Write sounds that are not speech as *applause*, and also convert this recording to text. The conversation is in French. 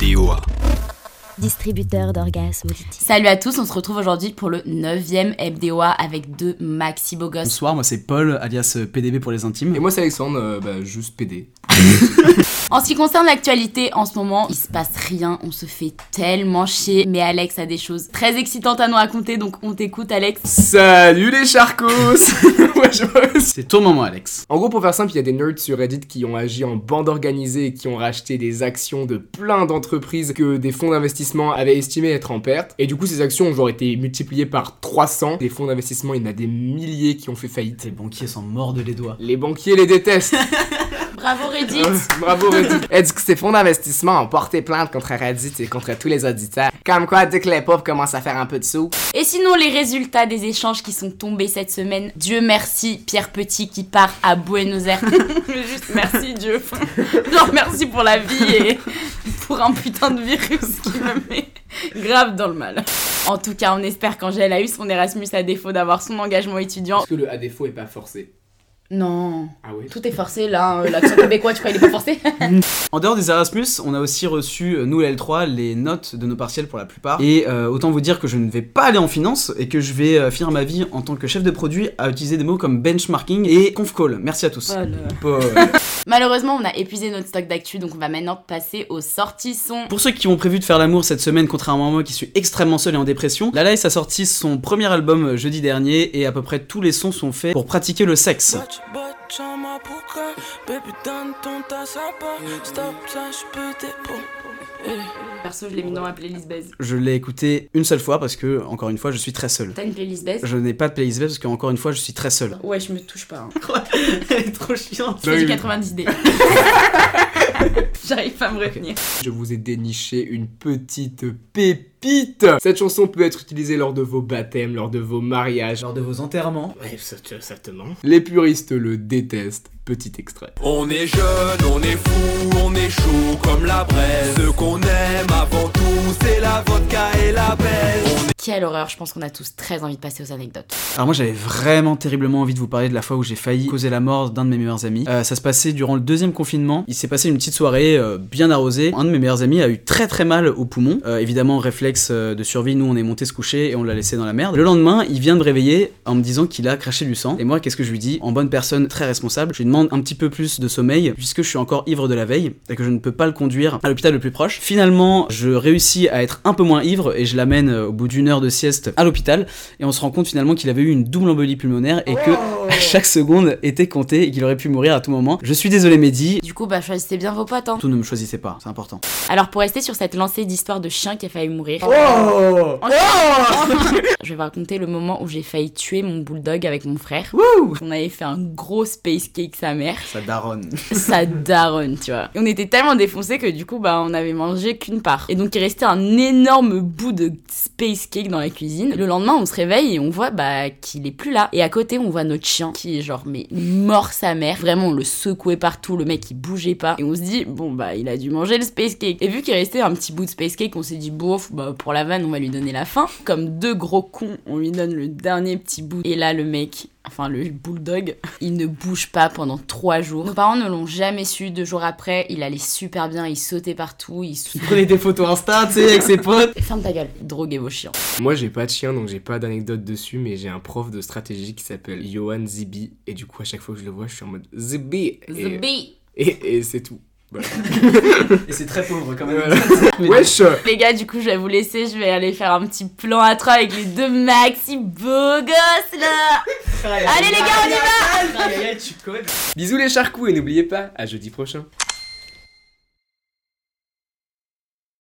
DOA. Distributeur d'orgasmes. Salut à tous, on se retrouve aujourd'hui pour le 9ème MDOA avec deux maxi beaux gosses. Bonsoir, moi c'est Paul, alias PDB pour les intimes. Et moi c'est Alexandre, euh, bah, juste PD. *laughs* En ce qui concerne l'actualité, en ce moment, il se passe rien, on se fait tellement chier. Mais Alex a des choses très excitantes à nous raconter, donc on t'écoute Alex. Salut les charcos. *laughs* C'est ton moment, Alex. En gros, pour faire simple, il y a des nerds sur Reddit qui ont agi en bande organisée et qui ont racheté des actions de plein d'entreprises que des fonds d'investissement avaient estimé être en perte. Et du coup, ces actions ont genre été multipliées par 300. Les fonds d'investissement, il y en a des milliers qui ont fait faillite. Les banquiers s'en mordent les doigts. Les banquiers les détestent. *laughs* Bravo *laughs* Reddit Bravo Reddit. *laughs* Et du coup, ces fonds d'investissement ont porté plainte contre Reddit et contre tous les auditeurs. Comme quoi, dès que les pauvres commencent à faire un peu de sous, Et sinon, les résultats des échanges qui sont tombés cette semaine, Dieu merci, Pierre Petit qui part à Buenos Aires. *laughs* Juste merci Dieu. Genre merci pour la vie et pour un putain de virus qui me met grave dans le mal. En tout cas, on espère qu'Angèle a eu son Erasmus à défaut d'avoir son engagement étudiant. parce que le à défaut est pas forcé. Non. Ah oui Tout est forcé là, hein, l'accent québécois, tu crois il est pas forcé *laughs* En dehors des Erasmus, on a aussi reçu, euh, nous les L3, les notes de nos partiels pour la plupart. Et euh, autant vous dire que je ne vais pas aller en finance et que je vais euh, finir ma vie en tant que chef de produit à utiliser des mots comme benchmarking et conf call. Merci à tous. Paul. *laughs* Malheureusement, on a épuisé notre stock d'actu, donc on va maintenant passer aux sorties son. Pour ceux qui ont prévu de faire l'amour cette semaine, contrairement à moi qui suis extrêmement seul et en dépression, Lala a sorti son premier album euh, jeudi dernier et à peu près tous les sons sont faits pour pratiquer le sexe. Perso, je l'ai mis dans ma playlist baise. Je l'ai écouté une seule fois parce que, encore une fois, je suis très seul. T'as une playlist baise Je n'ai pas de playlist parce que, encore une fois, je suis très seul. Ouais, je me touche pas. Hein. *laughs* Elle est trop chiante. Fais du 90D. J'arrive pas à me retenir. Je vous ai déniché une petite pépite. Cette chanson peut être utilisée lors de vos baptêmes, lors de vos mariages. Genre de vos enterrements. Ouais, exactement. Les puristes le détestent. Petit extrait. On est jeune, on est fou, on est chaud comme la braise. Ce qu'on aime avant tout, c'est la vodka et la baise. Quelle horreur, je pense qu'on a tous très envie de passer aux anecdotes. Alors moi j'avais vraiment terriblement envie de vous parler de la fois où j'ai failli causer la mort d'un de mes meilleurs amis. Euh, ça se passait durant le deuxième confinement. Il s'est passé une petite soirée euh, bien arrosée. Un de mes meilleurs amis a eu très très mal au poumon. Euh, évidemment réflexe de survie, nous on est monté se coucher et on l'a laissé dans la merde. Le lendemain il vient me réveiller en me disant qu'il a craché du sang. Et moi qu'est-ce que je lui dis? En bonne personne très responsable, je lui demande un petit peu plus de sommeil puisque je suis encore ivre de la veille et que je ne peux pas le conduire à l'hôpital le plus proche. Finalement je réussis à être un peu moins ivre et je l'amène au bout d'une heure de sieste à l'hôpital et on se rend compte finalement qu'il avait eu une double embolie pulmonaire et que chaque seconde était comptée et qu'il aurait pu mourir à tout moment. Je suis désolé Mehdi. Du coup, bah choisissez bien vos potes. Hein. Tout ne me choisissez pas, c'est important. Alors pour rester sur cette lancée d'histoire de chien qui a failli mourir, Oh *laughs* je vais vous raconter le moment où j'ai failli tuer mon bulldog avec mon frère. Wouh On avait fait un gros space cake sa mère. Ça daronne. *laughs* sa daronne, tu vois. Et on était tellement défoncés que du coup, bah, on avait mangé qu'une part. Et donc, il restait un énorme bout de space cake dans la cuisine. Le lendemain, on se réveille et on voit, bah, qu'il est plus là. Et à côté, on voit notre qui est genre, mais mort sa mère. Vraiment, on le secouait partout, le mec, il bougeait pas. Et on se dit, bon, bah, il a dû manger le space cake. Et vu qu'il restait un petit bout de space cake, on s'est dit, bof, bah, pour la vanne, on va lui donner la fin. Comme deux gros cons, on lui donne le dernier petit bout. Et là, le mec, enfin le bulldog, il ne bouge pas pendant trois jours. Nos parents ne l'ont jamais su. Deux jours après, il allait super bien, il sautait partout, il sou- Prenez des photos Insta, tu sais, avec ses potes. *laughs* Ferme ta gueule, droguez vos chiens. Moi, j'ai pas de chien, donc j'ai pas d'anecdote dessus, mais j'ai un prof de stratégie qui s'appelle Johan Zibi. Et du coup, à chaque fois que je le vois, je suis en mode Zibi. Et, The bee. et, et c'est tout. Voilà. *laughs* Et c'est très pauvre quand même. Voilà. *laughs* Wesh *laughs* Les gars, du coup, je vais vous laisser, je vais aller faire un petit plan à trois avec les deux maxi beaux gosses là. Allez les gars, on y va va Bisous les charcous et n'oubliez pas, à jeudi prochain.